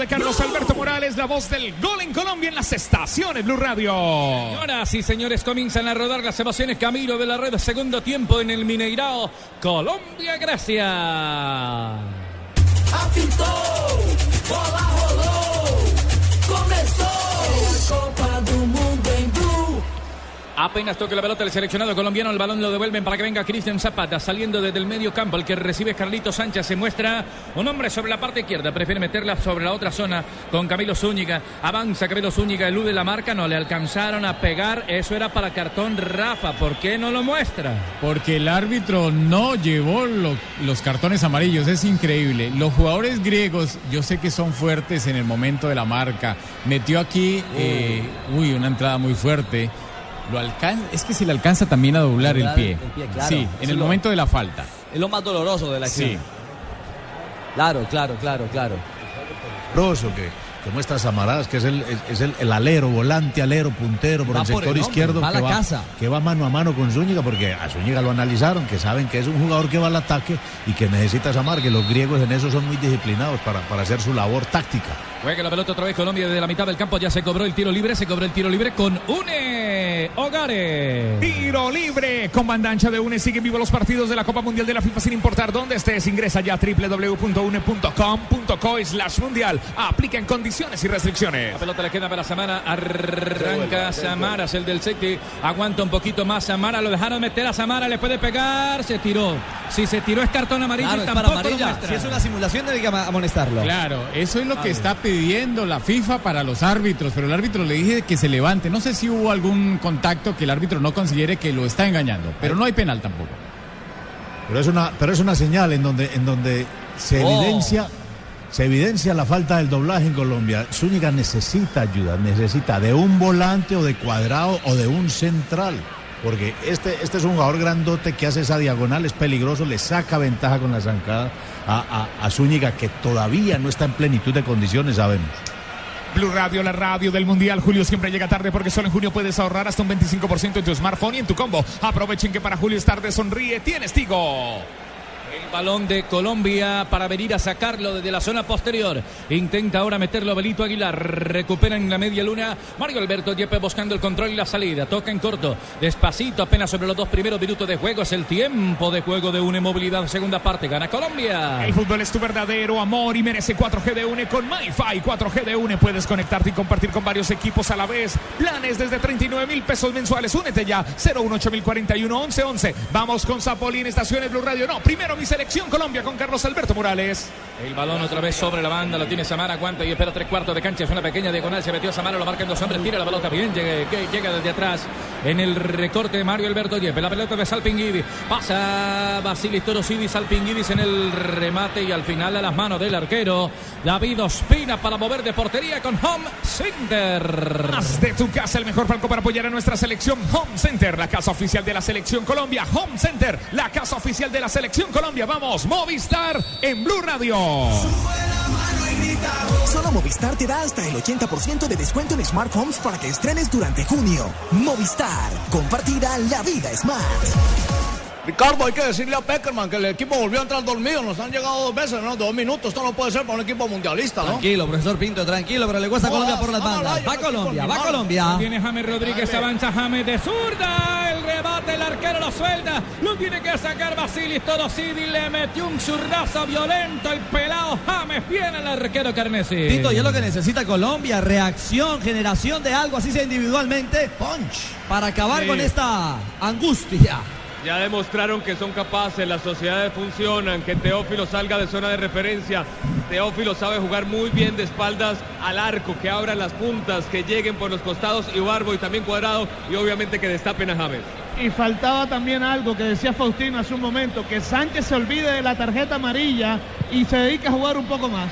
de Carlos Alberto Morales, la voz del gol en Colombia en las estaciones Blue Radio. Ahora sí, señores, comienzan a rodar las emociones. Camilo de la Red, segundo tiempo en el Mineirao. Colombia, gracias. Apitou, bola Apenas toque la pelota el seleccionado colombiano, el balón lo devuelven para que venga Cristian Zapata, saliendo desde el medio campo. El que recibe es Carlito Sánchez. Se muestra un hombre sobre la parte izquierda. Prefiere meterla sobre la otra zona con Camilo Zúñiga. Avanza Camilo Zúñiga, elude la marca. No le alcanzaron a pegar. Eso era para cartón Rafa. ¿Por qué no lo muestra? Porque el árbitro no llevó lo- los cartones amarillos, es increíble. Los jugadores griegos, yo sé que son fuertes en el momento de la marca. Metió aquí, eh, uy, una entrada muy fuerte. Lo alcanza, es que se le alcanza también a doblar el pie. el pie, claro. Sí, en el lo- momento de la falta. Es lo más doloroso de la acción. Sí. Claro, claro, claro, claro. Rosso que, que muestra Samaras, que es el, es, el, el alero, volante, alero, puntero por Va el por sector el hombre, izquierdo va a que, va, casa. que va mano a mano con Zúñiga, porque a Zúñiga lo analizaron, que saben que es un jugador que va al ataque y que necesita Samar, que los griegos en eso son muy disciplinados para, para hacer su labor táctica. Juega la pelota otra vez Colombia desde la mitad del campo. Ya se cobró el tiro libre. Se cobró el tiro libre con Une Hogares. Tiro libre con bandancha de UNE. Siguen vivos los partidos de la Copa Mundial de la FIFA sin importar dónde estés. Ingresa ya a www.une.com.co slash mundial. Aplica en condiciones y restricciones. La pelota le queda para Samara. Arranca Samara, es el del City. Aguanta un poquito más Samara. Lo dejaron meter a Samara. Le puede pegar. Se tiró. Si se tiró es cartón amarillo Claro, y es para tampoco lo amarilla. Si es una simulación, tiene que ama- amonestarlo. Claro, eso es lo que está pidiendo la FIFA para los árbitros, pero el árbitro le dije que se levante. No sé si hubo algún contacto que el árbitro no considere que lo está engañando, pero no hay penal tampoco. Pero es una, pero es una señal en donde, en donde se Oh. evidencia, se evidencia la falta del doblaje en Colombia. Zúñiga necesita ayuda, necesita de un volante o de cuadrado o de un central. Porque este, este es un jugador grandote que hace esa diagonal, es peligroso, le saca ventaja con la zancada a, a, a Zúñiga, que todavía no está en plenitud de condiciones, sabemos. Blue Radio, la radio del Mundial. Julio siempre llega tarde porque solo en junio puedes ahorrar hasta un 25% en tu smartphone y en tu combo. Aprovechen que para Julio es tarde, sonríe, tienes Tigo. El balón de Colombia para venir a sacarlo desde la zona posterior. Intenta ahora meterlo Belito Aguilar. Recupera en la media luna. Mario Alberto Yepes buscando el control y la salida. Toca en corto. Despacito, apenas sobre los dos primeros minutos de juego. Es el tiempo de juego de una movilidad. Segunda parte. Gana Colombia. El fútbol es tu verdadero amor y merece 4G de UNE con MyFi. 4G de UNE puedes conectarte y compartir con varios equipos a la vez. Planes desde 39 mil pesos mensuales. Únete ya. 01841 1111. Vamos con Zapolín, Estaciones Blue Radio. No, primero mi selección Colombia con Carlos Alberto Morales. El balón otra vez sobre la banda, lo tiene Samara, aguanta y espera tres cuartos de cancha, es una pequeña diagonal, se metió Samara, lo marcan dos hombres, tira la pelota bien, llega, llega desde atrás en el recorte de Mario Alberto Yepes, la pelota de Salpinguidis, pasa Basilis Torosidis, Salpinguidis en el remate y al final a las manos del arquero David Ospina para mover de portería con Home Center. Haz de tu casa el mejor palco para apoyar a nuestra selección Home Center, la casa oficial de la selección Colombia. Home Center, la casa oficial de la selección Colombia. Vamos, Movistar en Blue Radio. Solo Movistar te da hasta el 80% de descuento en Smart Homes para que estrenes durante junio. Movistar, compartida la vida smart. Ricardo, hay que decirle a Peckerman que el equipo volvió a entrar dormido. Nos han llegado dos veces, ¿no? Dos minutos. Esto no puede ser para un equipo mundialista, ¿no? Tranquilo, profesor Pinto, tranquilo, pero le cuesta No, Colombia por las bandas. Va Colombia, va. Colombia. Viene James Rodríguez, avanza James de zurda. El rebate, el arquero lo suelta. Lo tiene que sacar Basilis Torosidi. Le metió un zurdazo violento. El pelado James. Viene el arquero Carnesi. Tito, y es lo que necesita Colombia, reacción, generación de algo, así sea individualmente, punch, para acabar Sí. con esta angustia. Ya demostraron que son capaces, las sociedades funcionan, que Teófilo salga de zona de referencia. Teófilo sabe jugar muy bien de espaldas al arco, que abran las puntas, que lleguen por los costados y Barbo y también Cuadrado y obviamente que destapen a James. Y faltaba también algo que decía Faustino hace un momento, que Sánchez se olvide de la tarjeta amarilla y se dedique a jugar un poco más.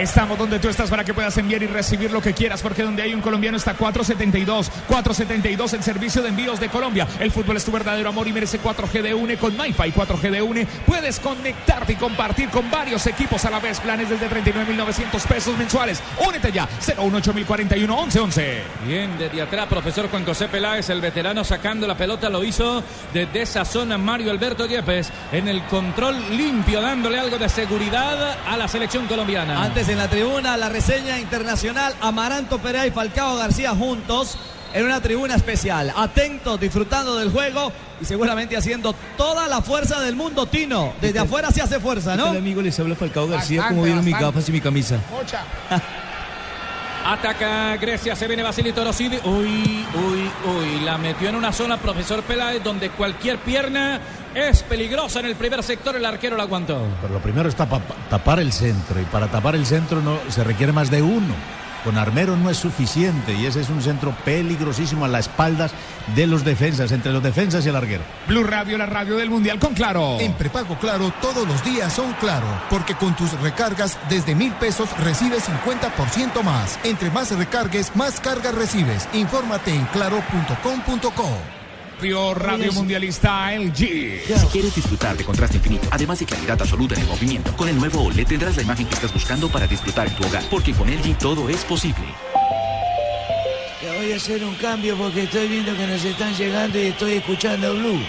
Estamos donde tú estás para que puedas enviar y recibir lo que quieras, porque donde hay un colombiano está 472. 472 el servicio de envíos de Colombia. El fútbol es tu verdadero amor y merece 4G de UNE con MyFi 4G de UNE. Puedes conectarte y compartir con varios equipos a la vez. Planes desde 39.900 pesos mensuales. Únete ya. 01841 1111. Bien, desde atrás, profesor Juan José Peláez, el veterano sacando la pelota, lo hizo desde esa zona Mario Alberto Yepes en el control limpio, dándole algo de seguridad a la selección colombiana. Antes en la tribuna, la reseña internacional, Amaranto Perea y Falcao García juntos en una tribuna especial, atentos, disfrutando del juego y seguramente haciendo toda la fuerza del mundo, Tino. Desde afuera se hace fuerza, ¿no? Hola amigo, les habla Falcao García. Bastante, ¿Cómo vieron mis gafas y mi camisa? Mucha. Ataca Grecia, se viene Basilito Rosidi. Uy, uy, uy. La metió en una zona, profesor Peláez, donde cualquier pierna es peligrosa en el primer sector. El arquero la aguantó. Pero lo primero es tapa- tapar el centro y para tapar el centro no se requiere más de uno. Con Armero no es suficiente y ese es un centro peligrosísimo a las espaldas de los defensas, entre los defensas y el arquero. Blue Radio, la radio del Mundial con Claro. En prepago Claro todos los días son Claro, porque con tus recargas desde mil pesos recibes 50% más. Entre más recargues, más cargas recibes. Infórmate en claro.com.co. Radio, radio mundialista LG. Si quieres disfrutar de contraste infinito, además de claridad absoluta en el movimiento, con el nuevo OLED tendrás la imagen que estás buscando para disfrutar en tu hogar, porque con LG todo es posible. Ya voy a hacer un cambio porque estoy viendo que nos están llegando y estoy escuchando Blue.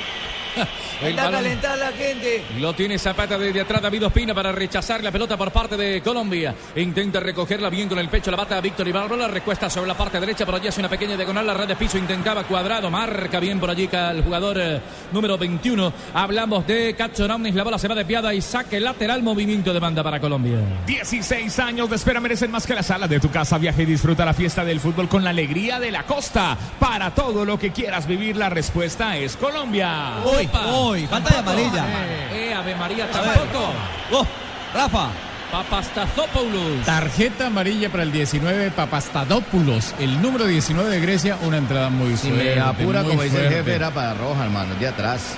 El Está a balón- calentar la gente. Lo tiene Zapata desde atrás David Ospina para rechazar la pelota por parte de Colombia. Intenta recogerla bien con el pecho, la bata a Víctor Ibarra, la recuesta sobre la parte derecha, pero allí hace una pequeña diagonal, la red de piso intentaba cuadrado, marca bien por allí el jugador eh, número 21. Hablamos de Cachoraunis, la bola se va desviada y saque lateral, movimiento de banda para Colombia. 16 años de espera merecen más que la sala de tu casa. Viaja y disfruta la fiesta del fútbol con la alegría de la costa. Para todo lo que quieras vivir, la respuesta es Colombia. Uy, uy, pantalla amarilla. Eh, Ave María tampoco. Oh, Rafa. Papastazopoulos. Tarjeta amarilla para el 19, Papastadopoulos, el número 19 de Grecia, una entrada muy Si fuerte. me apura, muy como dice el fuerte, jefe, era para Roja, hermano, de atrás.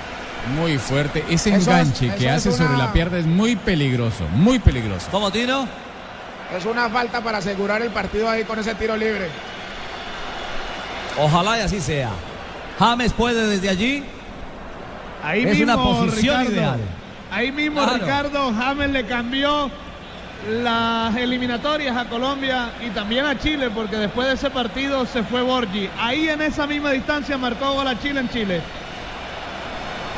Muy fuerte. Ese Eso es- enganche eso que es hace una- sobre la pierna es muy peligroso, muy peligroso. ¿Cómo, Tino? Es una falta para asegurar el partido ahí con ese tiro libre. Ojalá y así sea. James puede desde allí. Ahí Es una mismo, posición Ricardo, ideal. Ahí mismo Claro. Ricardo James le cambió las eliminatorias a Colombia y también a Chile porque después de ese partido se fue Borgi. Ahí en esa misma distancia marcó gol a Chile en Chile.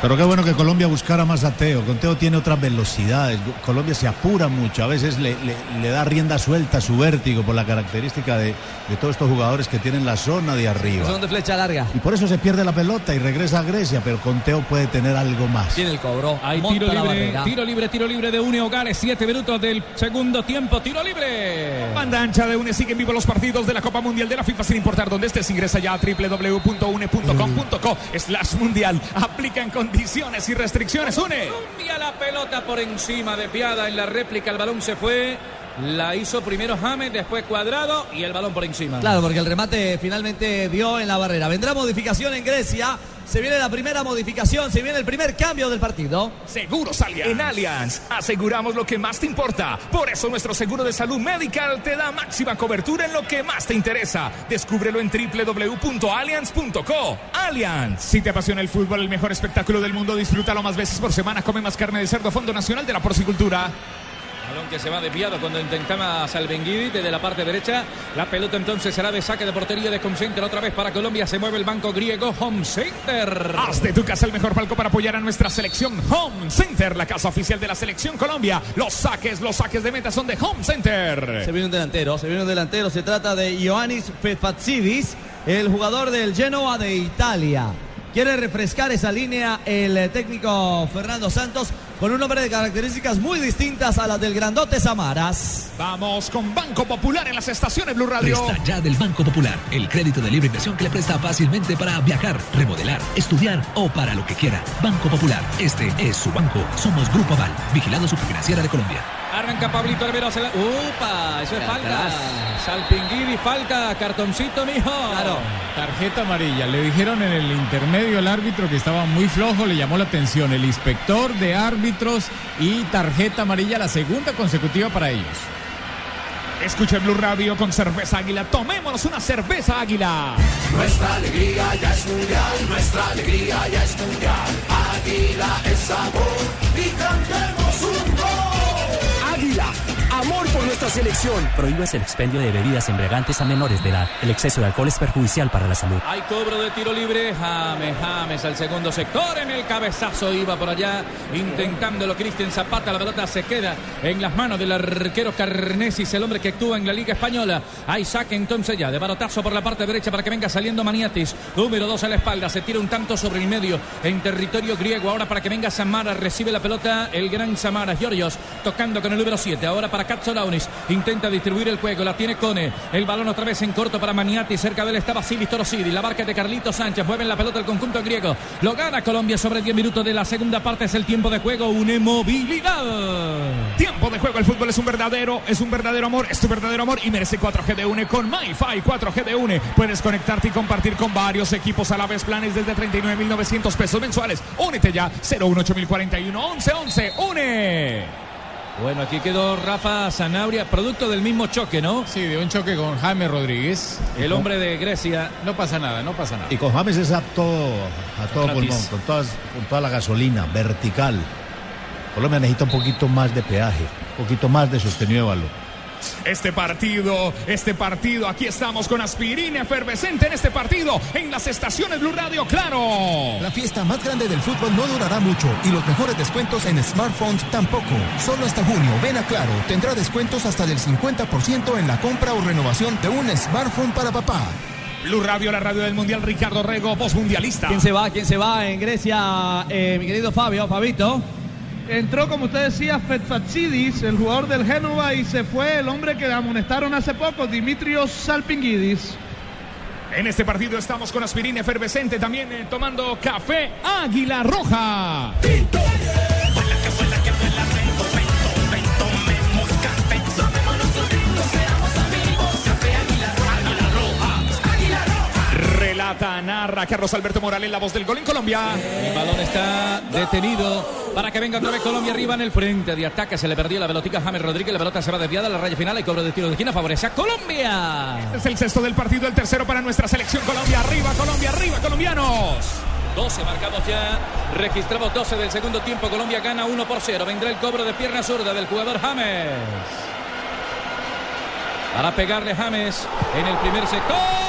Pero qué bueno que Colombia buscara más a Teo. Con Teo tiene otras velocidades. Colombia se apura mucho. A veces le, le- le da rienda suelta a su vértigo por la característica de, de todos estos jugadores que tienen la zona de arriba. Son de flecha larga. Y por eso se pierde la pelota y regresa a Grecia. Pero con Teo puede tener algo más. Tiene el cobro. Hay tiro la libre, tiro libre, tiro libre de Une Hogares. Siete minutos del segundo tiempo. Tiro libre. Banda ancha de UNE sigue en vivo los partidos de la Copa Mundial de la FIFA sin importar dónde estés. Ingresa ya a www.une.com.co slash mundial. Aplican condiciones y restricciones. UNE. Colombia la pelota por encima, desviada en la réplica. El balón se fue. La hizo primero James, después Cuadrado y el balón por encima. Claro, porque el remate finalmente dio en la barrera. Vendrá modificación en Grecia. Se viene la primera modificación, se viene el primer cambio del partido. Seguros Allianz. En Allianz aseguramos lo que más te importa. Por eso nuestro seguro de salud medical te da máxima cobertura en lo que más te interesa. Descúbrelo en www.allianz.co. Allianz. Si te apasiona el fútbol, el mejor espectáculo del mundo, disfrútalo más veces por semana. Come más carne de cerdo, Fondo Nacional de la Porcicultura. Balón que se va desviado cuando intentaba Salvenguidi desde la parte derecha. La pelota entonces será de saque de portería de Home Center otra vez para Colombia. Se mueve el banco griego Home Center. Haz de tu casa el mejor palco para apoyar a nuestra selección Home Center, la casa oficial de la selección Colombia. Los saques, los saques de meta son de Home Center. Se viene un delantero, se viene un delantero. Se trata de Ioannis Fefatsidis, el jugador del Genoa de Italia. Quiere refrescar esa línea el eh, técnico Fernando Santos con un hombre de características muy distintas a las del grandote Samaras. Vamos con Banco Popular en las estaciones Blue Radio. Presta ya del Banco Popular, el crédito de libre inversión que le presta fácilmente para viajar, remodelar, estudiar o para lo que quiera. Banco Popular, este es su banco. Somos Grupo Aval, vigilado superfinanciera de Colombia. Arranca Pablito. Se la... ¡Upa! Eso es falta. Salpinguidi, falta. Cartoncito, mijo. Claro. Tarjeta amarilla. Le dijeron en el intermedio al árbitro que estaba muy flojo, le llamó la atención el inspector de árbitros y tarjeta amarilla, la segunda consecutiva para ellos. Escuche Blue Radio con cerveza águila. Tomémonos una cerveza águila. Nuestra alegría ya es mundial, nuestra alegría ya es mundial. Águila es sabor y cantemos un amor por nuestra selección. Prohíbas el expendio de bebidas embriagantes a menores de edad. El exceso de alcohol es perjudicial para la salud. Hay cobro de tiro libre. James, James al segundo sector. En el cabezazo iba por allá intentándolo Cristian Zapata. La pelota se queda en las manos del arquero Carnesis, el hombre que actúa en la Liga Española. Hay saque entonces ya de barotazo por la parte derecha para que venga saliendo Maniatis. Número 2 a la espalda. Se tira un tanto sobre el medio en territorio griego. Ahora para que venga Samara. Recibe la pelota el gran Samara. Giorgios tocando con el número 7. Ahora para Katzolaunis. Intenta distribuir el juego. La tiene Cone. El balón otra vez en corto para Maniatis. Cerca de él está Basilis Torosidi. La barca de Carlito Sánchez. Mueven la pelota el conjunto griego. Lo gana Colombia sobre 10 minutos de la segunda parte. Es el tiempo de juego. Une movilidad. Tiempo de juego. El fútbol es un verdadero, es un verdadero amor. Es tu verdadero amor y merece 4G de UNE con MyFi 4G de UNE. Puedes conectarte y compartir con varios equipos a la vez. Planes desde 39.900 pesos mensuales. Únete ya. 018041 1111. UNE. Bueno, aquí quedó Rafa Sanabria, producto del mismo choque, ¿no? Sí, de un choque con Jaime Rodríguez. El hombre de Grecia. No pasa nada, no pasa nada. Y con James es a todo, a todo Gratis. pulmón, con, todas- con toda la gasolina, vertical. Colombia necesita un poquito más de peaje, un poquito más de sostenido de valor. Este partido, este partido, aquí estamos con aspirina efervescente en este partido, en las estaciones Blue Radio, claro. La fiesta más grande del fútbol no durará mucho y los mejores descuentos en smartphones tampoco. Solo hasta junio, ven a Claro, tendrá descuentos hasta del 50% en la compra o renovación de un smartphone para papá. Blue Radio, la radio del Mundial, Ricardo Rego, voz mundialista. ¿Quién se va? ¿Quién se va en Grecia? Eh, mi querido Fabio, Fabito. Entró, como usted decía, Fetfatsidis, el jugador del Génova, y se fue el hombre que amonestaron hace poco, Dimitrios Salpingidis. En este partido estamos con aspirina efervescente, también eh, tomando café Águila Roja. Relata, narra Carlos Alberto Morales, la voz del gol en Colombia. El balón está detenido para que venga otra vez Colombia arriba en el frente de ataque. Se le perdió la pelotica a James Rodríguez. La pelota se va desviada a la raya final. y cobro de tiro de esquina. Favorece a Colombia. Este es el sexto del partido, el tercero para nuestra selección Colombia. Arriba, Colombia, arriba, colombianos. 12 marcamos ya. Registramos 12 del segundo tiempo. Colombia gana 1 por 0. Vendrá el cobro de pierna zurda del jugador James. Para pegarle James en el primer sector.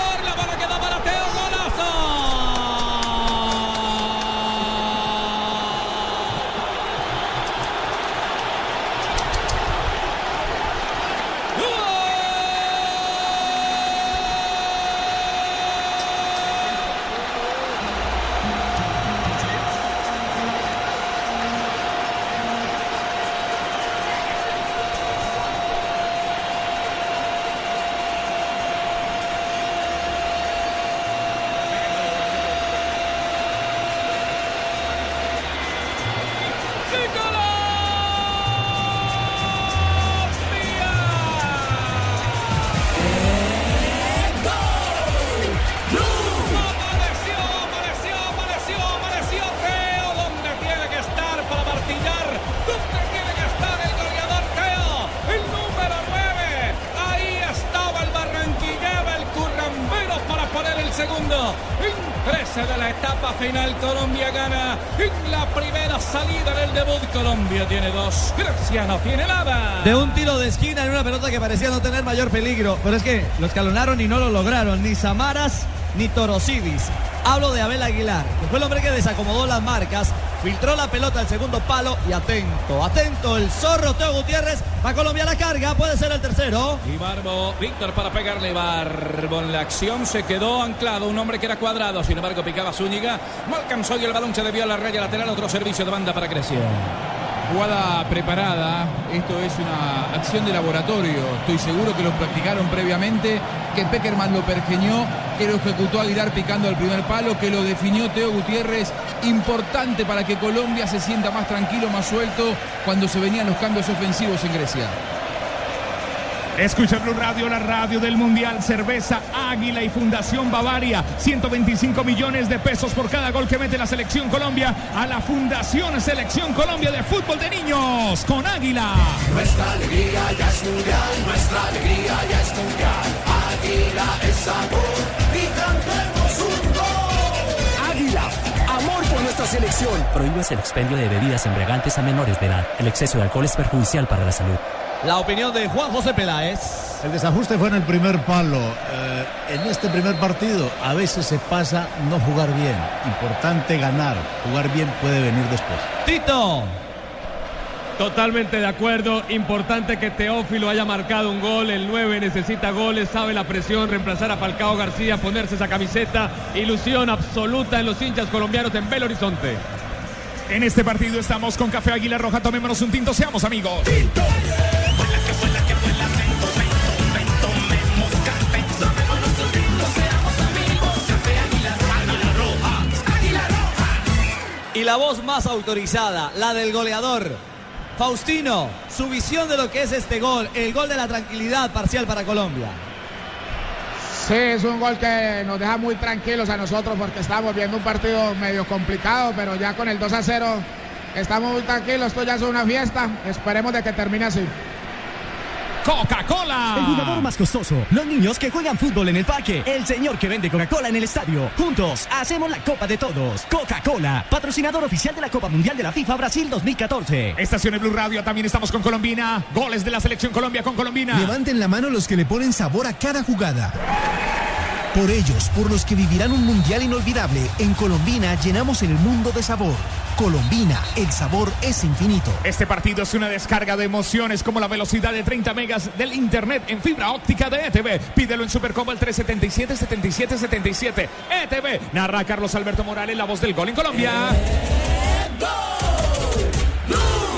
Pero es que lo escalonaron y no lo lograron. Ni Samaras ni Torosidis. Hablo de Abel Aguilar, que fue el hombre que desacomodó las marcas, filtró la pelota al segundo palo y atento, atento el zorro Teo Gutiérrez. Va Colombia la carga, puede ser el tercero. Y Barbo, Víctor para pegarle Barbo en la acción se quedó anclado, un hombre que era cuadrado, sin embargo picaba Zúñiga, no alcanzó y el balón se debió a la raya lateral, otro servicio de banda para Grecia. Jugada preparada, esto es una acción de laboratorio, estoy seguro que lo practicaron previamente, que Peckerman lo pergeñó, que lo ejecutó Aguilar picando al primer palo, que lo definió Teo Gutiérrez, importante para que Colombia se sienta más tranquilo, más suelto cuando se venían los cambios ofensivos en Grecia. Escucha Blue Radio, la radio del Mundial, cerveza Águila y Fundación Bavaria. 125 millones de pesos por cada gol que mete la Selección Colombia a la Fundación Selección Colombia de Fútbol de Niños con Águila. Nuestra alegría ya es mundial, nuestra alegría ya es mundial. Águila es sabor y cantemos un gol. Águila, amor nuestra selección. Prohíbes el expendio de bebidas embriagantes a menores de edad. El exceso de alcohol es perjudicial para la salud. La opinión de Juan José Peláez. El desajuste fue en el primer palo. Eh, en este primer partido a veces se pasa no jugar bien. Importante ganar. Jugar bien puede venir después. Tito. Totalmente de acuerdo. Importante que Teófilo haya marcado un gol. El 9 necesita goles, sabe la presión, reemplazar a Falcao García, ponerse esa camiseta. Ilusión absoluta en los hinchas colombianos en Belo Horizonte. En este partido estamos con Café Águila Roja. Tomémonos un tinto, seamos amigos. Y la voz más autorizada, la del goleador. Faustino, su visión de lo que es este gol, el gol de la tranquilidad parcial para Colombia. Sí, es un gol que nos deja muy tranquilos a nosotros porque estamos viendo un partido medio complicado, pero ya con el 2 a 0 estamos muy tranquilos, esto ya es una fiesta, esperemos de que termine así. Coca-Cola. El jugador más costoso. Los niños que juegan fútbol en el parque. El señor que vende Coca-Cola en el estadio. Juntos hacemos la Copa de Todos. Coca-Cola, patrocinador oficial de la Copa Mundial de la FIFA Brasil 2014. Estaciones Blue Radio, también estamos con Colombina. Goles de la selección Colombia con Colombina. Levanten la mano los que le ponen sabor a cada jugada. Por ellos, por los que vivirán un mundial inolvidable, en Colombina llenamos el mundo de sabor. Colombina, el sabor es infinito. Este partido es una descarga de emociones como la velocidad de 30 megas del internet en fibra óptica de ETV. Pídelo en Supercombo al 377-7777. ETV. Narra Carlos Alberto Morales, la voz del gol en Colombia.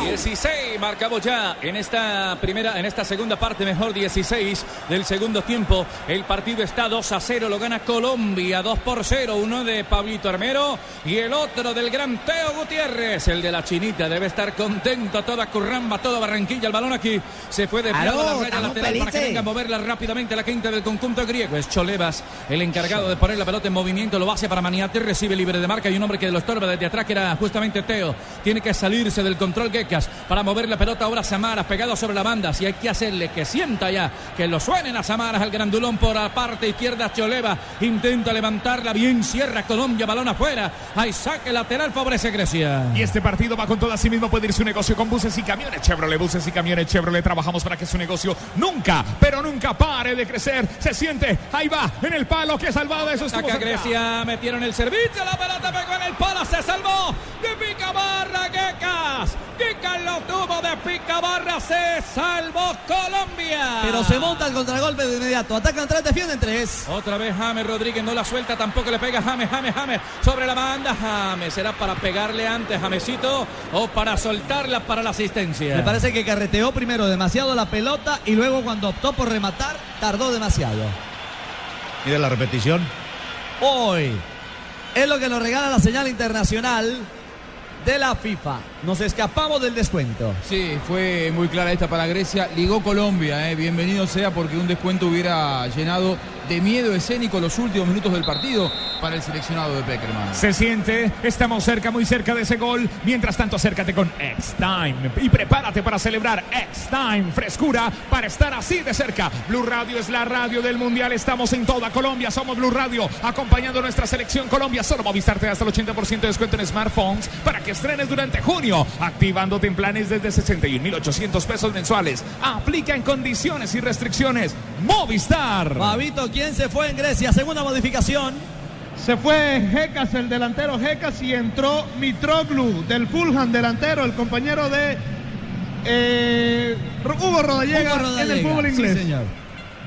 16 marcamos ya en esta primera, en esta segunda parte, mejor 16 del segundo tiempo. El partido está 2 a 0, lo gana Colombia 2 por 0, uno de Pablito Armero y el otro del gran Teo Gutiérrez, el de la chinita. Debe estar contento toda Curramba, toda Barranquilla. El balón aquí se fue a la raya lateral para que venga a moverla rápidamente la quinta del conjunto griego. Es Cholevas, el encargado de poner la pelota en movimiento, lo hace para Maniate, recibe libre de marca y un hombre que lo estorba desde atrás que era justamente Teo. Tiene que salirse del control Para mover la pelota ahora Samaras pegado sobre la banda. Si hay que hacerle que sienta ya, que lo suenen a Samaras al grandulón por la parte izquierda. Choleva intenta levantarla bien, cierra Colombia, balón afuera. Hay saque lateral, favorece Grecia. Y este partido va con todo. Así mismo puede ir su negocio con buses y camiones Chevrolet. Buses y camiones Chevrolet. Trabajamos para que su negocio nunca, pero nunca pare de crecer. Se siente, ahí va, en el palo que salvado. Eso cerca. Grecia, metieron el servicio, la pelota pegó en el palo, se salvó de Picabarra, Gekas. Gekas lo tuvo de Picabarra, se salvó Colombia. Pero se monta el contragolpe de inmediato. Atacan tres, defienden tres. Otra vez James Rodríguez no la suelta, tampoco le pega James, James, James sobre la banda. James será para pegarle antes Jamesito o para soltarla para la asistencia. Me parece que carreteó primero demasiado la pelota y luego cuando optó por rematar tardó demasiado. Mire la repetición. Hoy es lo que nos regala la señal internacional de la FIFA. Nos escapamos del descuento. Sí, fue muy clara esta para Grecia. Ligó Colombia, eh. bienvenido sea porque un descuento hubiera llenado de miedo escénico los últimos minutos del partido para el seleccionado de Peckerman. Se siente, estamos cerca, muy cerca de ese gol. Mientras tanto, acércate con X-Time y prepárate para celebrar X-Time. Frescura para estar así de cerca. Blue Radio es la radio del Mundial. Estamos en toda Colombia. Somos Blue Radio, acompañando nuestra selección Colombia. Solo Movistar te da hasta el 80% de descuento en smartphones para que estrenes durante junio. Activándote en planes desde 61,800 pesos mensuales. Aplica en condiciones y restricciones. Movistar. Fabito, ¿quién se fue en Grecia? Segunda modificación. Se fue Jecas, el delantero Jecas, y entró Mitroglou del Fulham, delantero, el compañero de eh, Hugo Rodallega, Hugo Rodallega, en el fútbol sí, inglés. señor.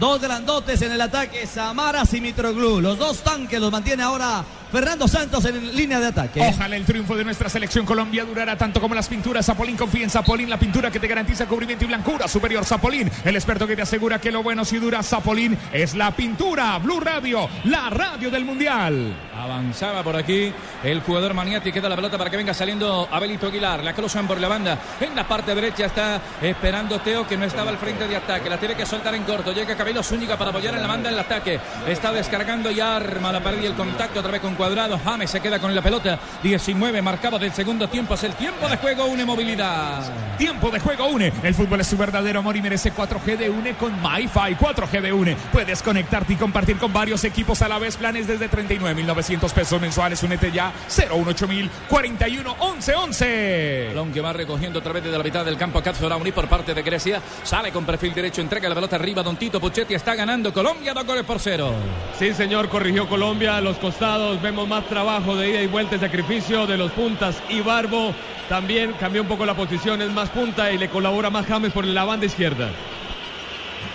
Dos grandotes en el ataque, Samaras y Mitroglou. Los dos tanques los mantiene ahora Fernando Santos en línea de ataque. Ojalá el triunfo de nuestra selección Colombia durara tanto como las pinturas. Zapolín confía en Zapolín, la pintura que te garantiza cubrimiento y blancura superior. Zapolín, el experto que te asegura que lo bueno si dura. Zapolín es la pintura. Blue Radio, la radio del mundial. Avanzaba por aquí el jugador Maniati. Queda la pelota para que venga saliendo Abelito Aguilar. La cruzan por la banda. En la parte derecha está esperando Teo, que no estaba al frente de ataque. La tiene que soltar en corto. Llega Cabello Zúñiga para apoyar en la banda el ataque. Está descargando y arma la pared y el contacto otra vez con cuadrado. James se queda con la pelota. 19 marcado del segundo tiempo. Es el tiempo de juego, une movilidad. Tiempo de juego une. El fútbol es su verdadero amor y merece 4G de une con MyFi. 4G de une. Puedes conectarte y compartir con varios equipos a la vez. Planes desde 39.900 pesos mensuales. Únete ya. 018000 41 11 11. Balón que va recogiendo otra vez desde la mitad del campo Cazzorauni por parte de Grecia. Sale con perfil derecho, entrega la pelota arriba. Don Tito Puchetti está ganando Colombia, dos goles por cero. Sí, señor, corrigió Colombia a los costados. Vemos más trabajo de ida y vuelta sacrificio de los puntas. Y Barbo también cambió un poco la posición, es más punta y le colabora más James por la banda izquierda.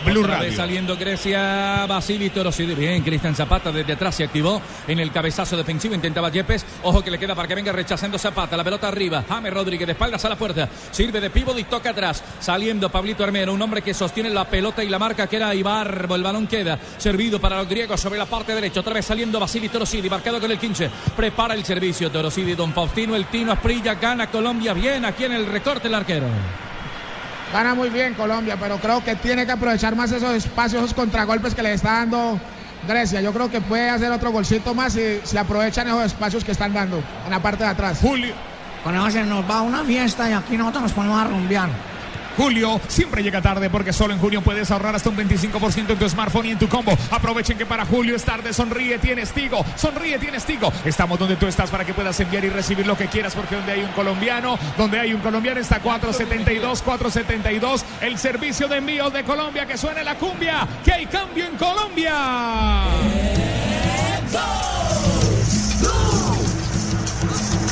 Blue Radio. saliendo Grecia, Basili Torosidi. Bien, Cristian Zapata desde atrás se activó en el cabezazo defensivo. Intentaba Yepes. Ojo que le queda para que venga rechazando Zapata. La pelota arriba. James Rodríguez de espaldas a la puerta. Sirve de pívot y toca atrás. Saliendo Pablito Armero, un hombre que sostiene la pelota y la marca que era Ibarbo. El balón queda servido para los griegos sobre la parte derecha. Otra vez saliendo Basili Torosidi, marcado con el 15. Prepara el servicio Torosidi, Don Faustino, el Tino Asprilla, gana Colombia bien aquí en el recorte el arquero. Gana muy bien Colombia, pero creo que tiene que aprovechar más esos espacios, esos contragolpes que le está dando Grecia. Yo creo que puede hacer otro golcito más si se aprovechan esos espacios que están dando en la parte de atrás. Julio. Con eso se nos va una fiesta y aquí nosotros nos ponemos a rumbear. Julio siempre llega tarde porque solo en junio puedes ahorrar hasta un 25% en tu smartphone y en tu combo. Aprovechen que para Julio es tarde. Sonríe, tienes Tigo. Sonríe, tienes Tigo. Estamos donde tú estás para que puedas enviar y recibir lo que quieras porque donde hay un colombiano, donde hay un colombiano está 472, 472. El servicio de envío de Colombia que suene la cumbia. Que hay cambio en Colombia.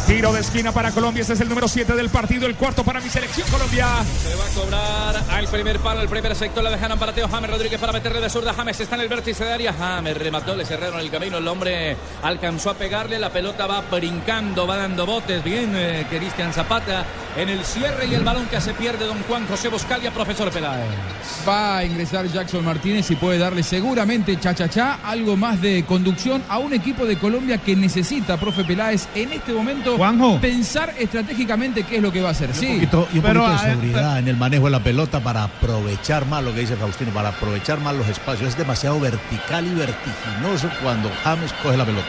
Tiro de esquina para Colombia. Este es el número 7 del partido. El cuarto para mi selección Colombia. Se va a cobrar al primer palo, el primer sector. La dejaron para Teo James Rodríguez para meterle de zurda. James está en el vértice de área. James remató, le cerraron el camino. El hombre alcanzó a pegarle. La pelota va brincando, va dando botes. Bien, eh, Cristian Zapata en el cierre y el balón que se pierde. Don Juan José Boscalia, profesor Peláez. Va a ingresar Jackson Martínez y puede darle seguramente cha-cha-cha algo más de conducción a un equipo de Colombia que necesita, profe Peláez, en este momento Juanjo. pensar estratégicamente qué es lo que va a hacer. Sí, Un poquito, y un Pero, poquito de seguridad en el manejo de la pelota para aprovechar más lo que dice Faustino, para aprovechar más los espacios. Es demasiado vertical y vertiginoso cuando James coge la pelota.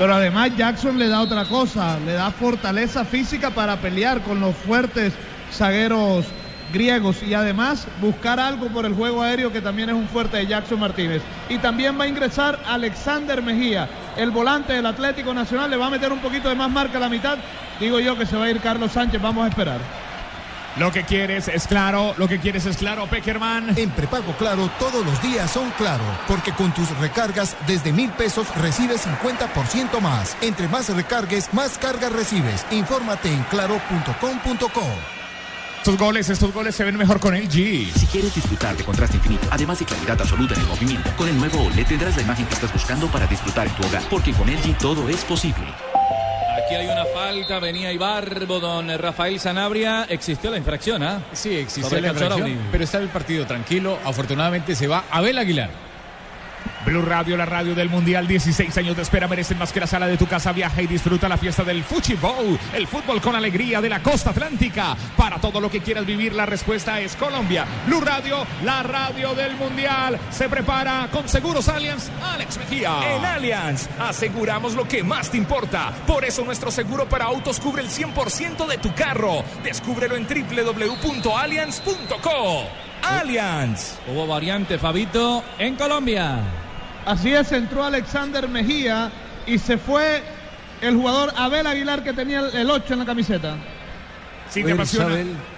Pero además Jackson le da otra cosa, le da fortaleza física para pelear con los fuertes zagueros griegos y además buscar algo por el juego aéreo que también es un fuerte de Jackson Martínez. Y también va a ingresar Alexander Mejía, el volante del Atlético Nacional, le va a meter un poquito de más marca a la mitad. Digo yo que se va a ir Carlos Sánchez, vamos a esperar. Lo que quieres es claro. Lo que quieres es claro, Peckerman. En prepago claro, todos los días son claro, porque con tus recargas desde mil pesos recibes 50% más. Entre más recargues, más cargas recibes. Infórmate en claro.com.co. Estos goles, estos goles se ven mejor con el G. Si quieres disfrutar de contraste infinito, además de claridad absoluta en el movimiento, con el nuevo OLED tendrás la imagen que estás buscando para disfrutar en tu hogar, porque con LG todo es posible. Aquí hay una falta, venía Ibarbo, don Rafael Sanabria. Existió la infracción, ¿ah? Sí, Sobre la infracción, pero está el partido tranquilo. Afortunadamente se va Abel Aguilar. Blue Radio, la radio del Mundial. 16 años de espera merecen más que la sala de tu casa. Viaja y disfruta la fiesta del Fuchi Bowl. El fútbol con alegría de la costa atlántica. Para todo lo que quieras vivir, la respuesta es Colombia. Blue Radio, la radio del Mundial. Se prepara con Seguros Allianz. Alex Mejía. En Allianz aseguramos lo que más te importa. Por eso nuestro seguro para autos cubre el 100% de tu carro. Descúbrelo en www.allianz.co. Allianz. Hubo variante, Fabito, en Colombia. Así es, entró Alexander Mejía y se fue el jugador Abel Aguilar que tenía el- el 8 en la camiseta. Si te apasiona,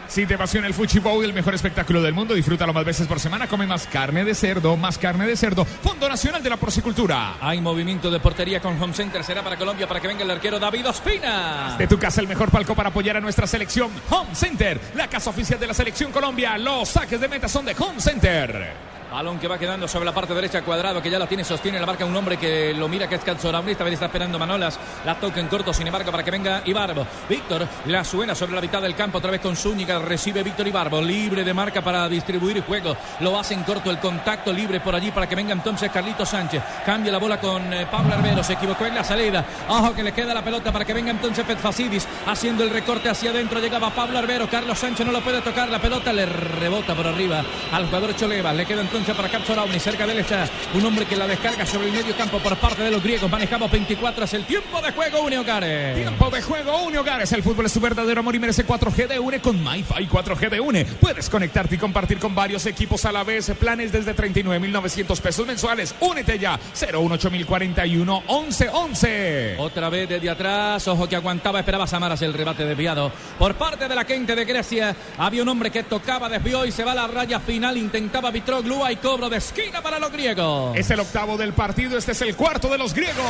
si te apasiona el Fuchi Bowl, el mejor espectáculo del mundo, disfrútalo más veces por semana. Come más carne de cerdo, más carne de cerdo. Fondo Nacional de la Porcicultura. Hay movimiento de portería con Home Center. Será para Colombia para que venga el arquero David Ospina. De tu casa, el mejor palco para apoyar a nuestra selección. Home Center, la casa oficial de la selección Colombia. Los saques de meta son de Home Center. Balón que va quedando sobre la parte derecha, cuadrado, que ya lo tiene, sostiene la marca un hombre que lo mira, que es Calzorauni. Esta vez está esperando Manolas. La toca en corto, sin embargo, para que venga Ibarbo. Víctor la suena sobre la mitad del campo, otra vez con Zúñiga. Recibe Víctor Ibarbo, libre de marca para distribuir juego. Lo hace en corto, el contacto libre por allí para que venga entonces Carlito Sánchez. Cambia la bola con eh, Pablo Arbero, se equivocó en la salida. Ojo que le queda la pelota para que venga entonces Fetfacidis haciendo el recorte hacia adentro. Llegaba Pablo Arbero, Carlos Sánchez no lo puede tocar. La pelota le rebota por arriba al jugador Choleva. Le queda entonces entonces para Capsolauni. Cerca de él está un hombre que la descarga sobre el medio campo por parte de los griegos. Manejamos 24 es el tiempo de juego, Unio Cares. Tiempo de juego, Unio Gares. El fútbol es tu verdadero amor y merece 4G de UNE con MyFi 4G de UNE. Puedes conectarte y compartir con varios equipos a la vez. Planes desde 39.900 pesos mensuales. Únete ya. 018041 1111. Otra vez desde atrás, ojo que aguantaba, esperaba Samaras el rebate desviado. Por parte de la gente de Grecia, había un hombre que tocaba, desvió y se va a la raya final. Intentaba Vitroglu, hay cobro de esquina para los griegos. Es el octavo del partido, este es el cuarto de los griegos.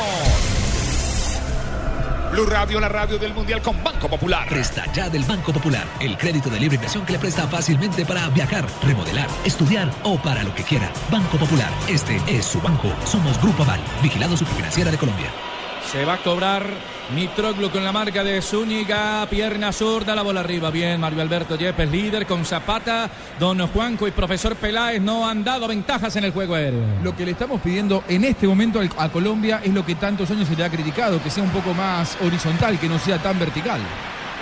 Blue Radio, la radio del Mundial con Banco Popular. Presta ya del Banco Popular. El crédito de libre inversión que le presta fácilmente para viajar, remodelar, estudiar o para lo que quiera. Banco Popular. Este es su banco. Somos Grupo Aval. Vigilado Superfinanciera de Colombia. Se va a cobrar Mitroglou con la marca de Zúñiga, pierna zurda, la bola arriba. Bien, Mario Alberto Yepes, líder con Zapata. Don Juanco y profesor Peláez no han dado ventajas en el juego aéreo. Lo que le estamos pidiendo en este momento a Colombia es lo que tantos años se le ha criticado, que sea un poco más horizontal, que no sea tan vertical.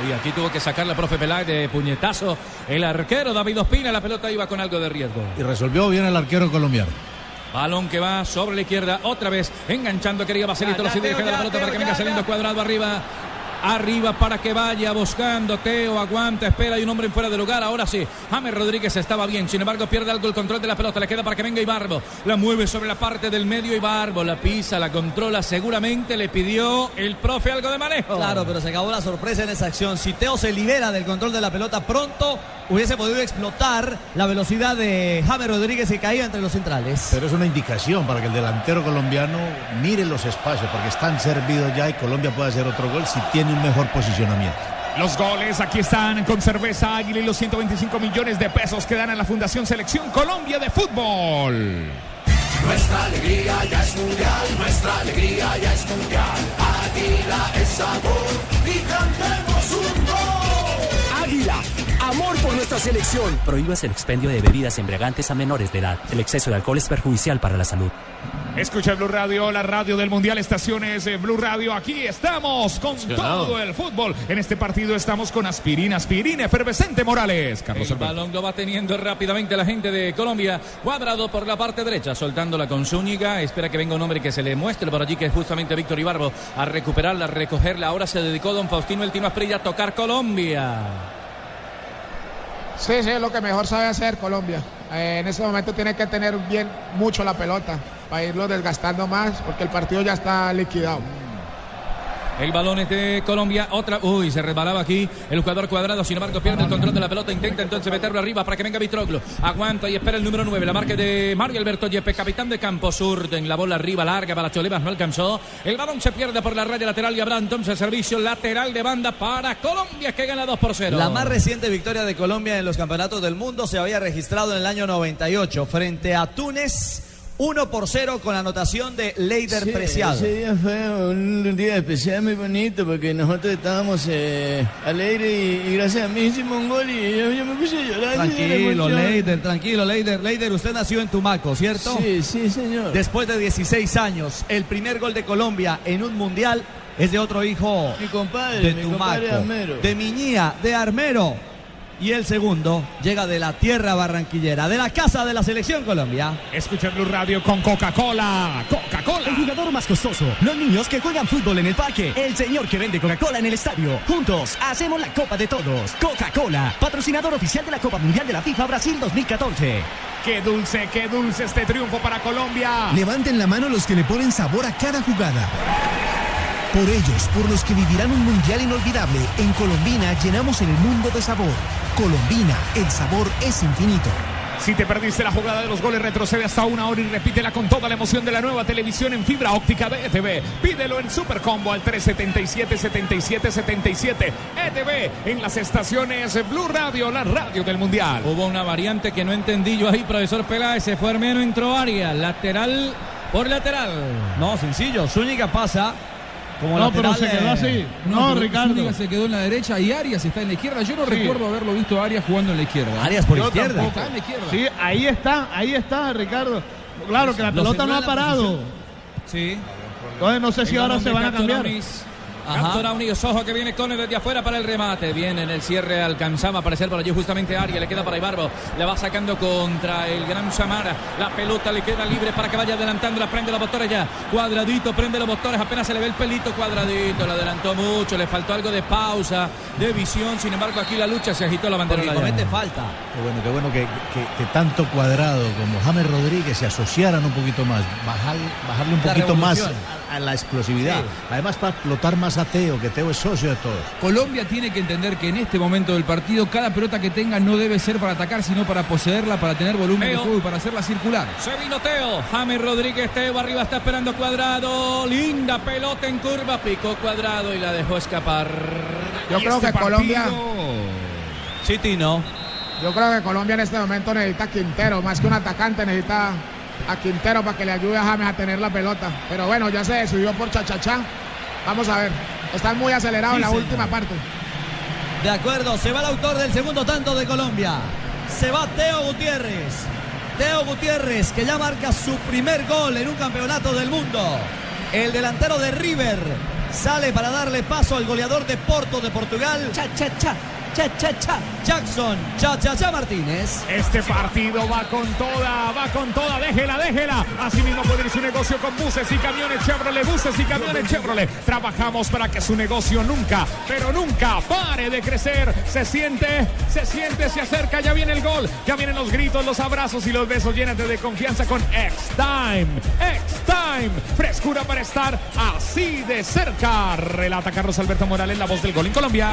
Y aquí tuvo que sacar la profe Peláez de puñetazo. El arquero David Ospina, la pelota iba con algo de riesgo. Y resolvió bien el arquero colombiano. Balón que va sobre la izquierda, otra vez enganchando, quería ya, lo sigue dejando la pelota para que venga saliendo cuadrado arriba. Arriba para que vaya buscando. Teo, aguanta, espera, hay un hombre en fuera de lugar, ahora sí, James Rodríguez estaba bien, sin embargo pierde algo el control de la pelota, le queda para que venga Ibarbo, la mueve sobre la parte del medio Ibarbo, la pisa, la controla, seguramente le pidió el profe algo de manejo. Claro, pero se acabó la sorpresa en esa acción. Si Teo se libera del control de la pelota pronto, hubiese podido explotar la velocidad de James Rodríguez que caía entre los centrales. Pero es una indicación para que el delantero colombiano mire los espacios, porque están servidos ya y Colombia puede hacer otro gol si tiene un mejor posicionamiento. Los goles aquí están con Cerveza Águila y los 125 millones de pesos que dan a la Fundación Selección Colombia de Fútbol. Nuestra alegría ya es mundial, nuestra alegría ya es mundial. Águila es sabor y cantemos un gol. Águila, amor por nuestra selección. Prohíbas el expendio de bebidas embriagantes a menores de edad. El exceso de alcohol es perjudicial para la salud. Escucha Blue Radio, la radio del Mundial, estaciones Blue Radio. Aquí estamos con todo el fútbol. En este partido estamos con Aspirina, Aspirina, efervescente Morales. Carlos El Alberto. balón lo va teniendo rápidamente la gente de Colombia. Cuadrado por la parte derecha, soltándola con Zúñiga. Espera que venga un hombre que se le muestre por allí, que es justamente Víctor Ibarbo, a recuperarla, a recogerla. Ahora se dedicó don Faustino El Tino Asprilla a tocar Colombia. Sí, sí, es lo que mejor sabe hacer Colombia. Eh, en este momento tiene que tener bien mucho la pelota para irlo desgastando más porque el partido ya está liquidado. El balón es de Colombia. Otra. Uy, se resbalaba aquí el jugador cuadrado. Sin embargo, pierde el control de la pelota. Intenta entonces meterlo arriba para que venga Vitroglo. Aguanta y espera el número 9. La marca de Mario Alberto Yepes, capitán de campo sur. En la bola arriba larga para Cholevas. No alcanzó. El balón se pierde por la raya lateral y habrá entonces servicio lateral de banda para Colombia que gana 2 por 0. La más reciente victoria de Colombia en los campeonatos del mundo se había registrado en el año 98 frente a Túnez. 1 por 0 con anotación de Leider Sí, Preciado. Ese día fue un día especial muy bonito porque nosotros estábamos eh, alegres y, y gracias a mí hicimos un gol y yo, yo me puse a llorar. la Tranquilo. Leider, tranquilo, Leider. Leider, usted nació en Tumaco, ¿cierto? Sí, sí, señor. Después de 16 años, el primer gol de Colombia en un mundial es de otro hijo Mi compadre, de mi Tumaco, compadre Armero. de Miñía, de Armero. Y el segundo llega de la tierra barranquillera, de la casa de la selección Colombia. Escucha Blue Radio con Coca-Cola. Coca-Cola. El jugador más costoso. Los niños que juegan fútbol en el parque. El señor que vende Coca-Cola en el estadio. Juntos hacemos la Copa de Todos. Coca-Cola, patrocinador oficial de la Copa Mundial de la FIFA Brasil 2014. Qué dulce, qué dulce este triunfo para Colombia. Levanten la mano los que le ponen sabor a cada jugada. Por ellos, por los que vivirán un mundial inolvidable, en Colombina llenamos el mundo de sabor. Colombina, el sabor es infinito. Si te perdiste la jugada de los goles, retrocede hasta una hora y repítela con toda la emoción de la nueva televisión en fibra óptica de ETV. Pídelo en Supercombo al 377-7777. ETV en las estaciones Blue Radio, la radio del Mundial. Hubo una variante que no entendí yo ahí, profesor Peláez. Se fue Armeno, entró Arias. Lateral por lateral. No, sencillo. Zúñiga pasa como No, pero se quedó eh, así. No, pero Ricardo. Zúñiga se quedó en la derecha y Arias está en la izquierda. Yo no Sí. recuerdo haberlo visto a Arias jugando en la izquierda. Arias por Yo izquierda. tampoco. Está en la izquierda. Sí, ahí está, ahí está, Ricardo. Claro que la Lo pelota no ha parado. Sí. Entonces no sé si ahora se van a cambiar. Ajá. Captura Unidos, ojo que viene Cone desde afuera para el remate. Viene en el cierre, alcanzaba a aparecer por allí justamente Aria. Le queda para Ibarbo. Le va sacando contra el gran Samara. La pelota le queda libre para que vaya adelantando. La prende los motores ya. Cuadradito, prende los motores. Apenas se le ve el pelito cuadradito. Lo adelantó mucho. Le faltó algo de pausa, de visión. Sin embargo, aquí la lucha se agitó la bandera. Porque comete falta. Qué bueno, qué bueno que, que- que tanto Cuadrado como James Rodríguez se asociaran un poquito más, bajar, bajarle un La poquito más a, a la explosividad. Sí. Además, para explotar más a Teo, que Teo es socio de todos. Colombia tiene que entender que en este momento del partido cada pelota que tenga no debe ser para atacar, sino para poseerla, para tener volumen de juego y para hacerla circular. Se vino Teo. James Rodríguez Teo arriba está esperando cuadrado. Linda pelota en curva. Picó cuadrado y la dejó escapar. Yo creo este que Colombia. Sí, Tino. Yo creo que Colombia en este momento necesita a Quintero, más que un atacante, necesita a Quintero para que le ayude a James a tener la pelota. Pero bueno, ya se decidió por Chachachá. Vamos a ver. Están muy acelerados Sí, en la señor. última parte. De acuerdo, se va el autor del segundo tanto de Colombia. Se va Teo Gutiérrez. Teo Gutiérrez, que ya marca su primer gol en un campeonato del mundo. El delantero de River sale para darle paso al goleador de Porto de Portugal. Cha, cha, cha. Cha, cha, cha. Jackson, cha, cha, cha Martínez. Este partido va con toda, va con toda, déjela, déjela. Así mismo puede ir su negocio con buses y camiones Chevrolet, buses y camiones Chevrolet. Trabajamos para que su negocio nunca, pero nunca pare de crecer. Se siente, se siente, se acerca, ya viene el gol, ya vienen los gritos, los abrazos y los besos. Llénate de confianza con X-Time. X-Time. Frescura para estar así de cerca. Relata Carlos Alberto Morales, la voz del gol en Colombia.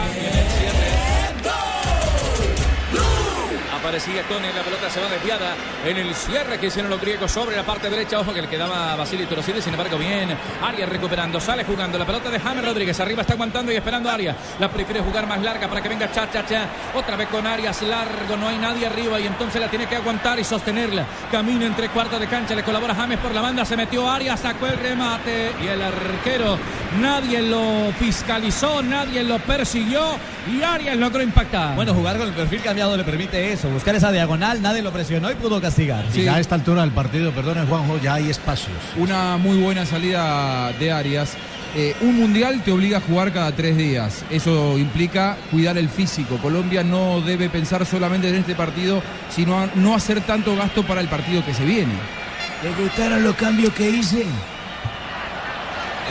Aparecía Cone, la pelota se va desviada en el cierre que hicieron los griegos sobre la parte derecha. Ojo que le quedaba a Basili Turoside, sin embargo, bien. Arias recuperando, sale jugando la pelota de James Rodríguez. Arriba está aguantando y esperando Arias. La prefiere jugar más larga para que venga cha, cha, cha. Otra vez con Arias largo, no hay nadie arriba y entonces la tiene que aguantar y sostenerla. Camina entre cuartos de cancha, le colabora James por la banda, se metió Arias, sacó el remate y el arquero. Nadie lo fiscalizó, nadie lo persiguió y Arias logró impactar. Bueno, jugar con el perfil cambiado le permite eso. Buscar esa diagonal, nadie lo presionó y pudo castigar. Y ya a esta altura del partido, perdone Juanjo, ya hay espacios. Una muy buena salida de Arias. Eh, un mundial te obliga a jugar cada tres días. Eso implica cuidar el físico. Colombia no debe pensar solamente en este partido, sino a no hacer tanto gasto para el partido que se viene. ¿Les gustaron los cambios que hice?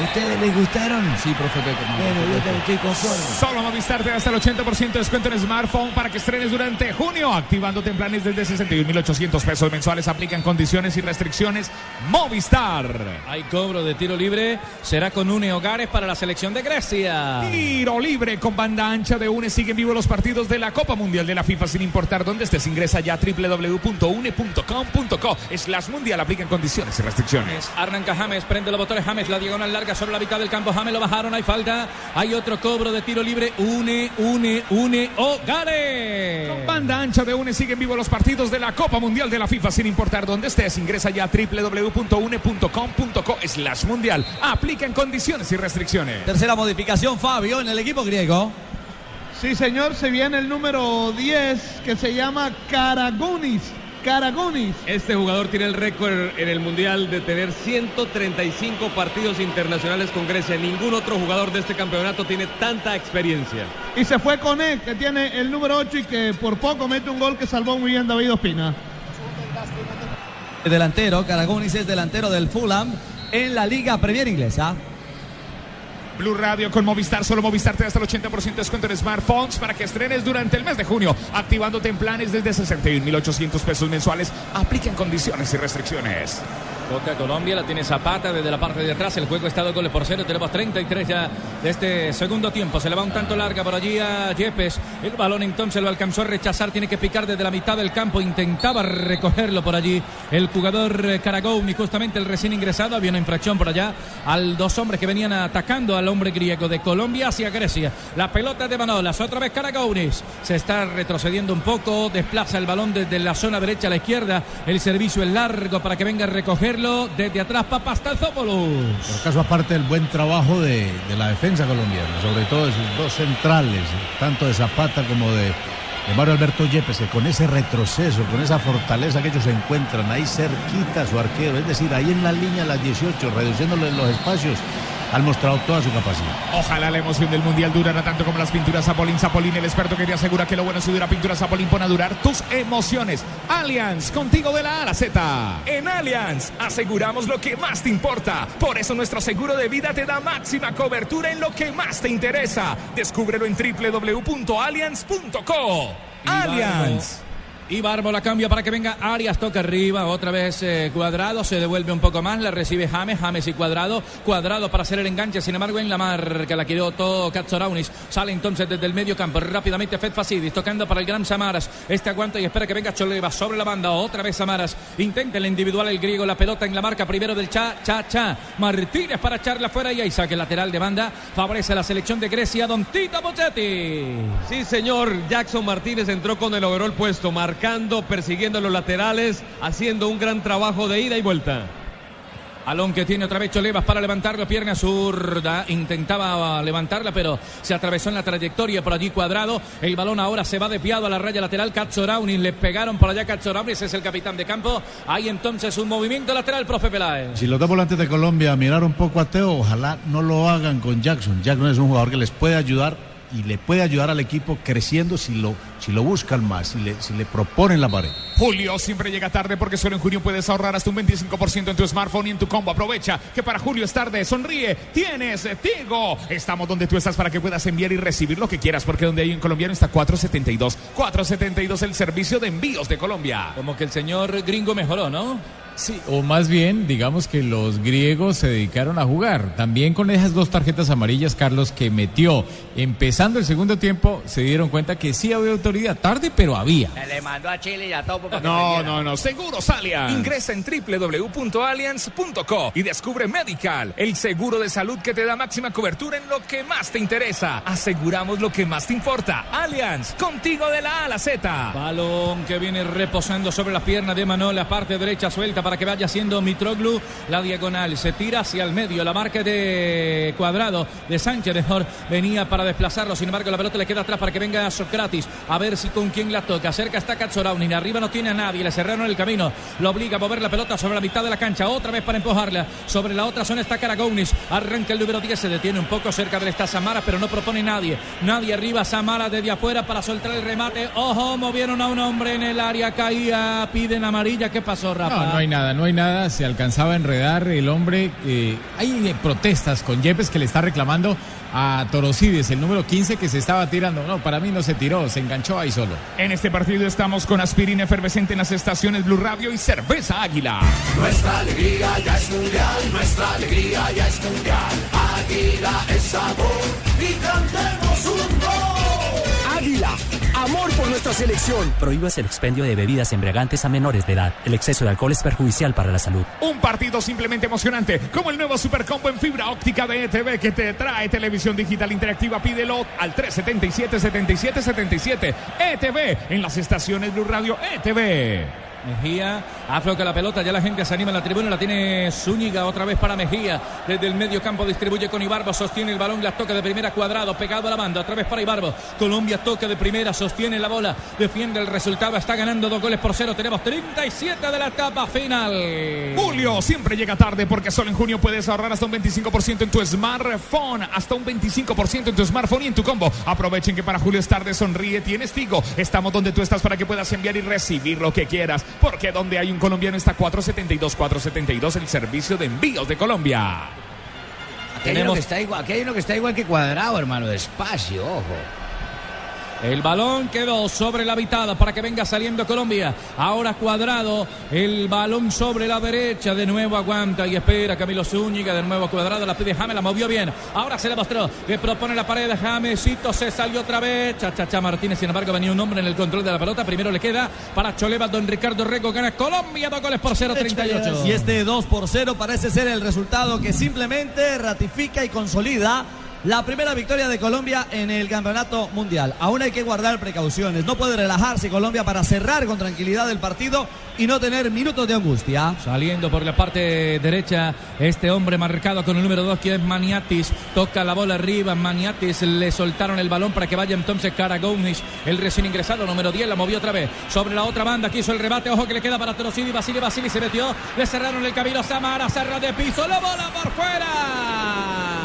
¿Ustedes les gustaron? Sí, profe. Bueno, yo también estoy conforme. Solo Movistar te da hasta el 80% de descuento en smartphone para que estrenes durante junio. Activándote en planes desde 61.800 pesos mensuales. Aplican condiciones y restricciones. Movistar. Hay cobro de tiro libre. Será con Une Hogares para la selección de Grecia. Tiro libre con banda ancha de UNE. Siguen vivos los partidos de la Copa Mundial de la FIFA sin importar dónde estés. Ingresa ya a www.une.com.co. Slash mundial. Aplican condiciones y restricciones. Arranca James, prende los botones James, la diagonal larga sobre la mitad del campo. James lo bajaron, hay falta. Hay otro cobro de tiro libre. Une, une, une, Hogares. Con banda ancha de UNE siguen vivos los partidos de la Copa Mundial de la FIFA sin importar dónde estés. Ingresa ya a www.une.com.co slash mundial. Aplican condiciones y restricciones. Tercera modificación, Fabio, en el equipo griego. Sí, señor, se viene el número 10 que se llama Karagunis. Karagunis. Este jugador tiene el récord en el Mundial de tener 135 partidos internacionales con Grecia. Ningún otro jugador de este campeonato tiene tanta experiencia. Y se fue con él, que tiene el número 8 y que por poco mete un gol que salvó muy bien David Ospina. El delantero, Karagunis es delantero del Fulham en la Liga Premier Inglesa. Blue Radio con Movistar, solo Movistar te da hasta el 80% de descuento en smartphones para que estrenes durante el mes de junio, activándote en planes desde 61.800 pesos mensuales. Aplican condiciones y restricciones. Toca Colombia, la tiene Zapata desde la parte de atrás. El juego está dos goles por cero. Tenemos 33 ya de este segundo tiempo. Se le va un tanto larga por allí a Yepes. El balón entonces lo alcanzó a rechazar. Tiene que picar desde la mitad del campo. Intentaba recogerlo por allí el jugador Karagounis, justamente el recién ingresado. Había una infracción por allá al dos hombres que venían atacando al hombre griego de Colombia hacia Grecia. La pelota de Manolas. Otra vez Karagounis. Se está retrocediendo un poco. Desplaza el balón desde la zona derecha a la izquierda. El servicio es largo para que venga a recogerlo desde atrás Papastazopoulos. Por caso aparte del buen trabajo de, la defensa colombiana, sobre todo de sus dos centrales, tanto de Zapata como de, de Mario Alberto Yepes, que con ese retroceso, con esa fortaleza que ellos encuentran ahí cerquita a su arquero, es decir, ahí en la línea las 18, reduciéndole los espacios, han mostrado toda su capacidad. Ojalá la emoción del mundial durara tanto como las pinturas Zapolín. Zapolín, el experto que te asegura que lo bueno si dura pintura Zapolín pone a durar tus emociones. Allianz, contigo de la A a la Z. En Allianz aseguramos lo que más te importa. Por eso nuestro seguro de vida te da máxima cobertura en lo que más te interesa. Descúbrelo en www.allianz.co. Allianz. Y Barbo la cambia para que venga Arias, toca arriba, otra vez eh, Cuadrado, se devuelve un poco más, la recibe James, James y Cuadrado, Cuadrado para hacer el enganche, sin embargo en la marca la quedó todo Katzoraunis, sale entonces desde el medio campo, rápidamente Fed Facidis, tocando para el gran Samaras, este aguanta y espera que venga Choleva sobre la banda, otra vez Samaras, intenta el individual el griego, la pelota en la marca primero del Cha, Cha, Cha, Martínez para echarla fuera y ahí saque lateral de banda, favorece a la selección de Grecia, Don Tito Bochetti. Sí, señor. Jackson Martínez entró con el overall puesto, marcando, persiguiendo los laterales, haciendo un gran trabajo de ida y vuelta. Balón que tiene otra vez Cholevas para levantarla, pierna zurda. Intentaba levantarla, pero se atravesó en la trayectoria por allí cuadrado. El balón ahora se va desviado a la raya lateral. Katzoraunis le pegaron por allá Katzoraunis, es el capitán de campo. Hay entonces un movimiento lateral, profe Peláez. Si los dos volantes de Colombia mirar un poco a Teo, ojalá no lo hagan con Jackson. Jackson es un jugador que les puede ayudar y le puede ayudar al equipo creciendo si lo, si lo buscan más, si le, si le proponen la pared. Julio siempre llega tarde porque solo en junio puedes ahorrar hasta un 25% en tu smartphone y en tu combo. Aprovecha que para julio es tarde. Sonríe. Tienes Tigo. Estamos donde tú estás para que puedas enviar y recibir lo que quieras porque donde hay un colombiano está 472. 472 el servicio de envíos de Colombia. Como que el señor gringo mejoró, ¿no? Sí, o más bien, digamos que los griegos se dedicaron a jugar. También con esas dos tarjetas amarillas, Carlos, que metió empezando el segundo tiempo, se dieron cuenta que sí había autoridad. Tarde, pero había. Se le mandó a Chile y a todo porque No, no, no. Seguros Allianz. Ingresa en www.allianz.co y descubre Medical, el seguro de salud que te da máxima cobertura en lo que más te interesa. Aseguramos lo que más te importa. Allianz, contigo de la A a la Z. Balón que viene reposando sobre la pierna de Manol, la parte derecha suelta para que vaya haciendo Mitroglu. La diagonal se tira hacia el medio. La marca de cuadrado de Sánchez mejor venía para desplazarlo. Sin embargo, la pelota le queda atrás para que venga Socratis. A ver si con quién la toca. Cerca está Katzoraunin. Arriba no tiene a nadie. Le cerraron el camino. Lo obliga a mover la pelota sobre la mitad de la cancha. Otra vez para empujarla. Sobre la otra zona está Karagounis. Arranca el número 10. Se detiene un poco cerca de esta Samara, pero no propone nadie. Nadie arriba. Samara desde afuera para soltar el remate. Ojo, movieron a un hombre en el área. Caía. Piden amarilla. ¿Qué pasó, Rafa? No hay nada, no hay nada. Se alcanzaba a enredar el hombre. eh, hay eh, protestas con Yepes que le está reclamando a Torocides, el número 15 que se estaba tirando. No, para mí no se tiró, se enganchó ahí solo. En este partido estamos con aspirina efervescente en las estaciones Blue Radio y cerveza Águila. Nuestra alegría ya es mundial, nuestra alegría ya es mundial. Águila es sabor y cantemos un amor por nuestra selección. Prohíbas el expendio de bebidas embriagantes a menores de edad. El exceso de alcohol es perjudicial para la salud. Un partido simplemente emocionante, como el nuevo Supercombo en fibra óptica de ETV que te trae televisión digital interactiva. Pídelo al 377-7777. ETV en las estaciones Blue Radio ETV. Mejía afloca la pelota, ya la gente se anima en la tribuna, la tiene Zúñiga otra vez para Mejía, desde el medio campo distribuye con Ibarbo, sostiene el balón, la toca de primera cuadrado, pegado a la banda, otra vez para Ibarbo, Colombia toca de primera, sostiene la bola, defiende el resultado, está ganando dos goles por cero, tenemos 37 de la etapa final. Julio siempre llega tarde porque solo en junio puedes ahorrar hasta un 25% en tu smartphone, hasta un 25% en tu smartphone y en tu combo. Aprovechen que para Julio es tarde, sonríe, tienes Tigo. Estamos donde tú estás para que puedas enviar y recibir lo que quieras, porque donde hay un colombiano está 472 472 el servicio de envíos de Colombia. Aquí hay, uno que está igual, aquí hay uno que está igual que cuadrado, hermano. Despacio, ojo. El balón quedó sobre la mitad para que venga saliendo Colombia. Ahora cuadrado. El balón sobre la derecha. De nuevo aguanta y espera Camilo Zúñiga. De nuevo cuadrado. La pide James. La movió bien. Ahora se la mostró. Le propone la pared Jamesito. Se salió otra vez. Chachacha Martínez. Sin embargo, venía un hombre en el control de la pelota. Primero le queda para Choleva. Don Ricardo Rego gana Colombia. Dos goles por 0.38. Y este 2 por 0 parece ser el resultado que simplemente ratifica y consolida la primera victoria de Colombia en el campeonato mundial. Aún hay que guardar precauciones. No puede relajarse Colombia para cerrar con tranquilidad el partido y no tener minutos de angustia. Saliendo por la parte derecha, este hombre marcado con el número 2 que es Maniatis. Toca la bola arriba, Maniatis le soltaron el balón para que vaya entonces Karagounis, el recién ingresado, número 10, la movió otra vez. Sobre la otra banda, quiso el rebate, ojo que le queda para Torosidi, Basili, Basili se metió, le cerraron el camino, Samara, cerra de piso, la bola por fuera.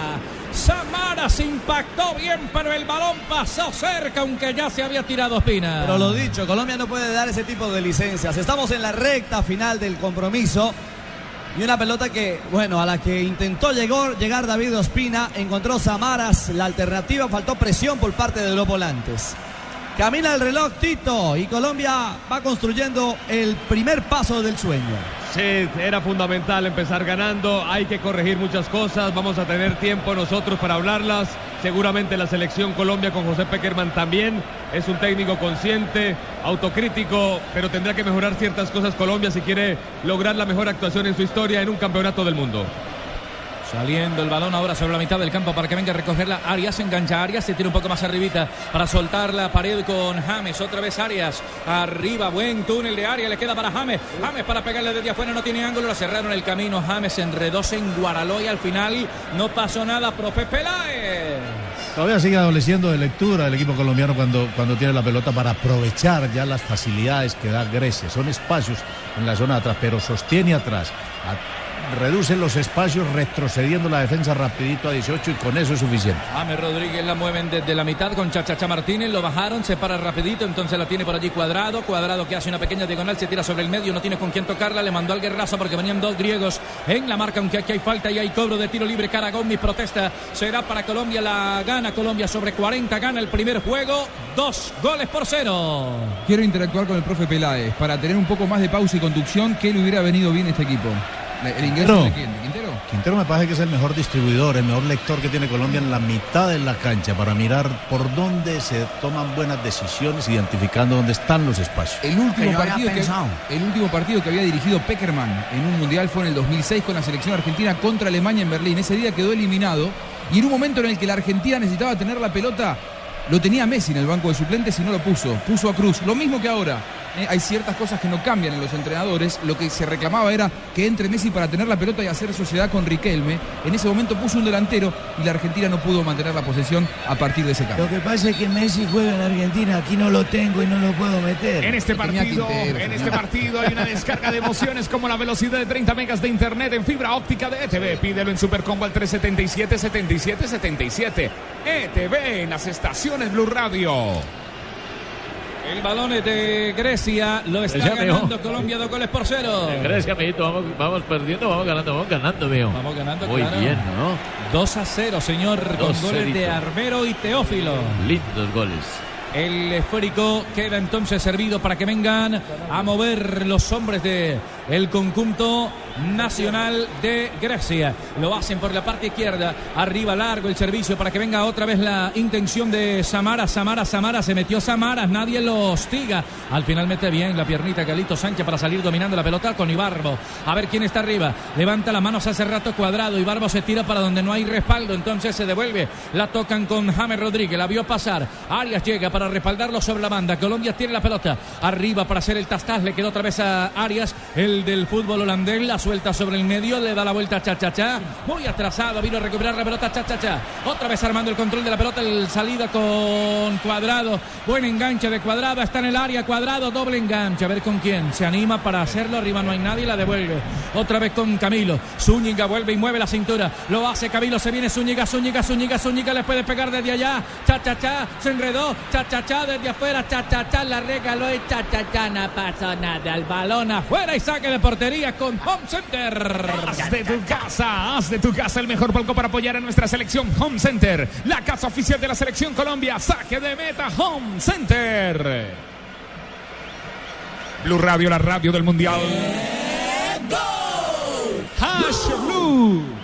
Samara se impactó bien, pero el balón pasó cerca, aunque ya se había tirado Espina. Pero lo dicho, Colombia no puede dar ese tipo de licencias. Estamos en la recta final del compromiso. Y una pelota que, bueno, a la que intentó llegar, llegar David Ospina, encontró Samaras la alternativa, faltó presión por parte de los volantes. Camina el reloj Tito y Colombia va construyendo el primer paso del sueño. Sí, era fundamental empezar ganando. Hay que corregir muchas cosas. Vamos a tener tiempo nosotros para hablarlas. Seguramente la selección Colombia con José Peckerman también es un técnico consciente, autocrítico, pero tendrá que mejorar ciertas cosas Colombia si quiere lograr la mejor actuación en su historia en un campeonato del mundo. Saliendo el balón ahora sobre la mitad del campo para que venga a recogerla. Arias engancha Arias, se tira un poco más arribita para soltar la pared con James. Otra vez Arias. Arriba, buen túnel de Arias. Le queda para James. James para pegarle desde afuera, no tiene ángulo. Le cerraron el camino. James enredó, se enguaraló y al final no pasó nada. Profe Peláez. Todavía sigue adoleciendo de lectura el equipo colombiano cuando, cuando tiene la pelota para aprovechar ya las facilidades que da Grecia. Son espacios en la zona de atrás, pero sostiene atrás. Reduce los espacios retrocediendo la defensa rapidito a 18 y con eso es suficiente. James Rodríguez la mueven desde la mitad con Chachacha Martínez, lo bajaron, se para rapidito, entonces la tiene por allí Cuadrado, Cuadrado que hace una pequeña diagonal, se tira sobre el medio, no tiene con quién tocarla, le mandó al guerrazo porque venían dos griegos en la marca, aunque aquí hay falta y hay cobro de tiro libre, Caragón, protesta, será para Colombia, la gana Colombia sobre 40, gana el primer juego, dos goles por cero. Quiero interactuar con el profe Peláez para tener un poco más de pausa y conducción. ¿Qué le hubiera venido bien a este equipo? ¿El ingreso Quintero. de quién? ¿De Quintero? Quintero me parece que es el mejor distribuidor, el mejor lector que tiene Colombia en la mitad de la cancha para mirar por dónde se toman buenas decisiones, identificando dónde están los espacios. El último, partido que, el último partido que había dirigido Peckerman en un mundial fue en el 2006 con la selección argentina contra Alemania en Berlín. Ese día quedó eliminado y en un momento en el que la Argentina necesitaba tener la pelota, lo tenía Messi en el banco de suplentes y no lo puso. Puso a Cruz. Lo mismo que ahora. ¿Eh? hay ciertas cosas que no cambian en los entrenadores. Lo que se reclamaba era que entre Messi para tener la pelota y hacer sociedad con Riquelme. En ese momento puso un delantero y la Argentina no pudo mantener la posesión a partir de ese cambio. Lo que pasa es que Messi juega en Argentina, aquí no lo tengo y no lo puedo meter. En este partido, Quintero, en este partido hay una descarga de emociones como la velocidad de 30 megas de internet en fibra óptica de ETV. Pídelo en Supercombo al 377 77 77. ETV en las estaciones Blue Radio. El balón es de Grecia, lo está Grecia, ganando. Colombia dos goles por cero. En Grecia, amiguito, vamos, vamos perdiendo, vamos ganando, vamos ganando, mío. Vamos ganando, Muy claro. bien, ¿no? 2 a 0, señor, con Dos goles de. Armero y Teófilo. Lindos goles. El esférico queda entonces servido para que vengan a mover los hombres de el conjunto nacional de Grecia. Lo hacen por la parte izquierda, arriba largo el servicio para que venga otra vez la intención de Samara, Samara, Samara, se metió Samara, nadie lo hostiga. Al final mete bien la piernita Galito Sánchez para salir dominando la pelota con Ibarbo. A ver quién está arriba. Levanta las manos hace rato cuadrado. Ibarbo se tira para donde no hay respaldo. Entonces se devuelve. La tocan con James Rodríguez. La vio pasar. Arias llega para respaldarlo sobre la banda. Colombia tiene la pelota. Arriba para hacer el tastaz. Le quedó otra vez a Arias. El del fútbol holandés. La suelta sobre el medio. Le da la vuelta a Cha-Cha-Cha. Muy atrasado. Vino a recuperar la pelota Cha-Cha-Cha. Otra vez armando el control de la pelota. El salida con Cuadrado. Buen enganche de Cuadrado. Está en el área. Cuadrado. Doble enganche. A ver con quién. Se anima para hacerlo. Arriba no hay nadie. La devuelve. Otra vez con Camilo. Zúñiga vuelve y mueve la cintura. Lo hace Camilo. Se viene Zúñiga. Zúñiga. Zúñiga. Zúñiga. Le puede pegar desde allá. Cha-Cha-Cha. Se enredó. Cha-Cha-Cha desde afuera. Cha-Cha-Cha. La regaló y Cha-Cha-Cha. No pasó nada. El balón afuera y saque de portería con Home Center. Haz de tu casa, haz de tu casa el mejor palco para apoyar a nuestra selección Home Center. La casa oficial de la selección Colombia. Saque de meta Home Center. Blue Radio, la radio del Mundial. Hash Blue.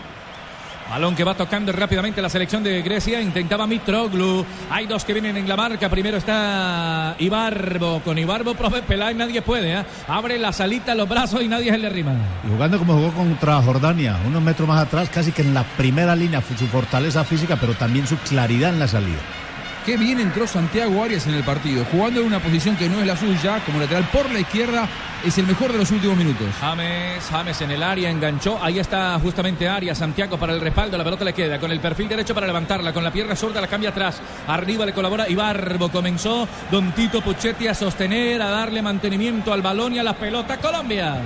Balón que va tocando rápidamente la selección de Grecia. Intentaba Mitroglou. Hay dos que vienen en la marca. Primero está Ibarbo. Con Ibarbo, profe Peláez, nadie puede. ¿eh? Abre la salita, los brazos y nadie se le arrima. Y jugando como jugó contra Jordania, unos metros más atrás, casi que en la primera línea, su fortaleza física, pero también su claridad en la salida. Qué bien entró Santiago Arias en el partido, jugando en una posición que no es la suya, como lateral por la izquierda, es el mejor de los últimos minutos. James, James en el área, enganchó. Ahí está justamente Arias, Santiago para el respaldo. La pelota le queda con el perfil derecho para levantarla. Con la pierna zurda la cambia atrás. Arriba le colabora Ibarbo. Comenzó Don Tito Puchetti a sostener, a darle mantenimiento al balón y a la pelota. Colombia.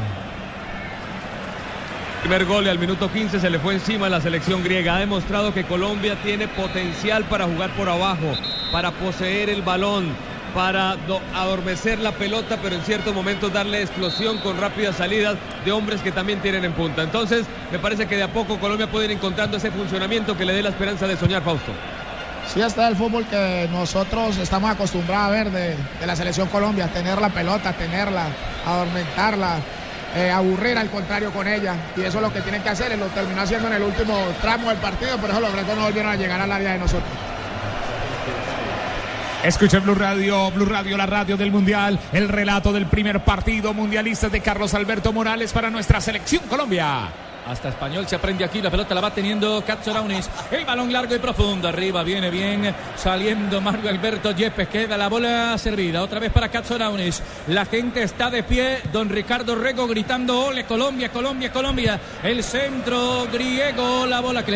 Primer gol y al minuto 15 se le fue encima a la selección griega. Ha demostrado que Colombia tiene potencial para jugar por abajo, para poseer el balón, para do- adormecer la pelota, pero en ciertos momentos darle explosión con rápidas salidas de hombres que también tienen en punta. Entonces, me parece que de a poco Colombia puede ir encontrando ese funcionamiento que le dé la esperanza de soñar, Fausto. Sí, está el fútbol que nosotros estamos acostumbrados a ver de, de la selección Colombia, tener la pelota, tenerla, adormentarla, eh, aburrir al contrario con ella. Y eso es lo que tienen que hacer, lo terminó haciendo en el último tramo del partido, por eso los grecos no volvieron a llegar al área de nosotros. Escucha Blue Radio, Blue Radio, la radio del Mundial, el relato del primer partido mundialista de Carlos Alberto Morales para nuestra selección Colombia. Hasta español se aprende aquí, la pelota la va teniendo Katsourounis. El balón largo y profundo, arriba viene bien, saliendo Mario Alberto Yepes, queda la bola servida, otra vez para Katsourounis. La gente está de pie, don Ricardo Rego gritando, ole Colombia, Colombia, Colombia. El centro griego, la bola que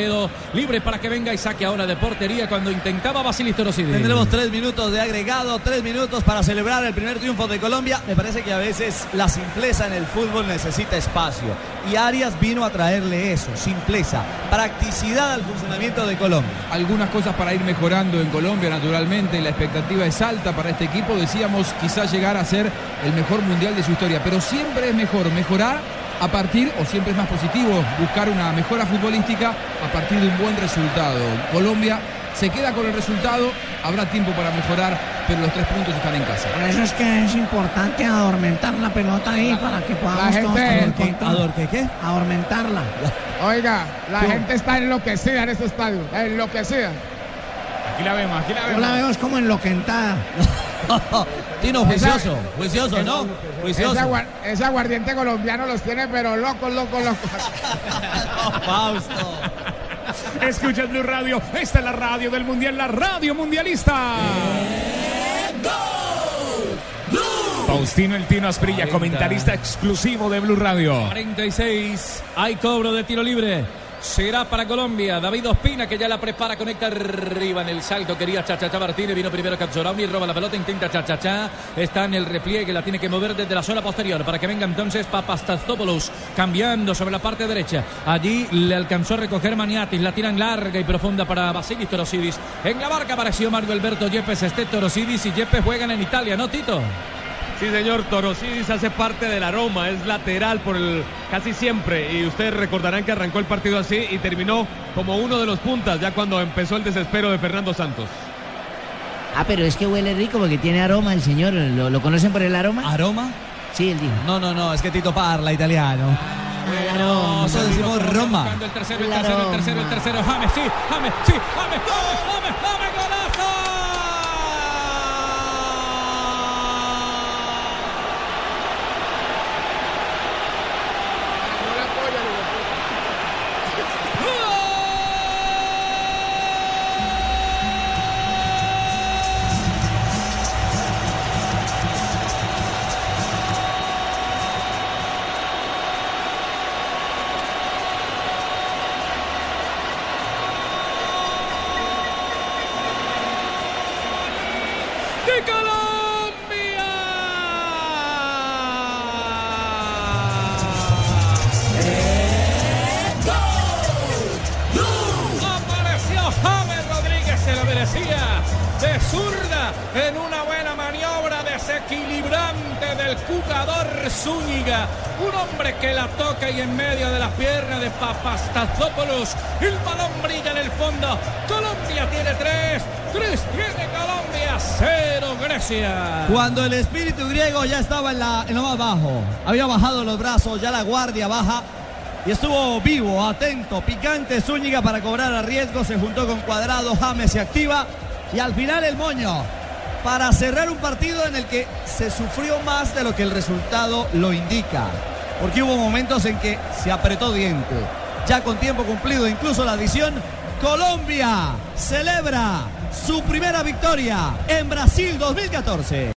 libre para que venga y saque ahora de portería cuando intentaba Basilis Torosidis. Tendremos tres minutos de agregado, tres minutos para celebrar el primer triunfo de Colombia. Me parece que a veces la simpleza en el fútbol necesita espacio. Y Arias vino a traerle eso, simpleza, practicidad al funcionamiento de Colombia. Algunas cosas para ir mejorando en Colombia, naturalmente. La expectativa es alta para este equipo. Decíamos quizás llegar a ser el mejor mundial de su historia, pero siempre es mejor mejorar a partir, o siempre es más positivo, buscar una mejora futbolística a partir de un buen resultado. Colombia se queda con el resultado, habrá tiempo para mejorar, pero los tres puntos están en casa. Por eso es que es importante adormentar la pelota ahí para que podamos La todos gente- tener control. ¿Ador qué qué? Adormentarla. Oiga, la gente está enloquecida en este estadio, enloquecida. Aquí la vemos, aquí la Yo la veo es como enloquentada. Tino, juicioso, juicioso, ¿no? Juicioso. Ese, agua- ese aguardiente colombiano los tiene, pero locos, locos, locos. Fausto. Escucha Blue Radio, esta es la radio del Mundial, la radio mundialista. Faustino El Tino Asprilla, comentarista exclusivo de Blue Radio. 46. Hay cobro de tiro libre. Será para Colombia. David Ospina que ya la prepara, conecta arriba en el salto. Quería Chachachá Martínez. Vino primero Capzorauni, roba la pelota, intenta Chachachá. Está en el repliegue, la tiene que mover desde la zona posterior para que venga entonces Papastazopoulos cambiando sobre la parte derecha. Allí le alcanzó a recoger Maniatis. La tiran larga y profunda para Basilis Torosidis. En la barca apareció Mario Alberto Yepes. Este Torosidis y Yepes juegan en Italia, ¿no, Tito? Sí, señor, Torosidis hace parte del aroma, es lateral por el casi siempre. Y ustedes recordarán que arrancó el partido así y terminó como uno de los puntas, ya cuando empezó el desespero de Fernando Santos. Ah, pero es que huele rico porque tiene aroma el señor. ¿Lo, lo conocen por el aroma? ¿Aroma? Sí, él dijo. No, no, no, es que Tito parla italiano. No, Nosotros decimos Roma. El tercero, el tercero, el tercero, el tercero. James, sí, James, sí, James, James, James, James, golazo. Cuando el espíritu griego ya estaba en, lo más bajo, había bajado los brazos, ya la guardia baja. y estuvo vivo, atento, picante Zúñiga para cobrar a riesgo, se juntó con Cuadrado, James se activa y al final el moño para cerrar un partido en el que se sufrió más de lo que el resultado lo indica, porque hubo momentos en que se apretó diente, ya con tiempo cumplido, incluso la adición, Colombia celebra su primera victoria en Brasil 2014.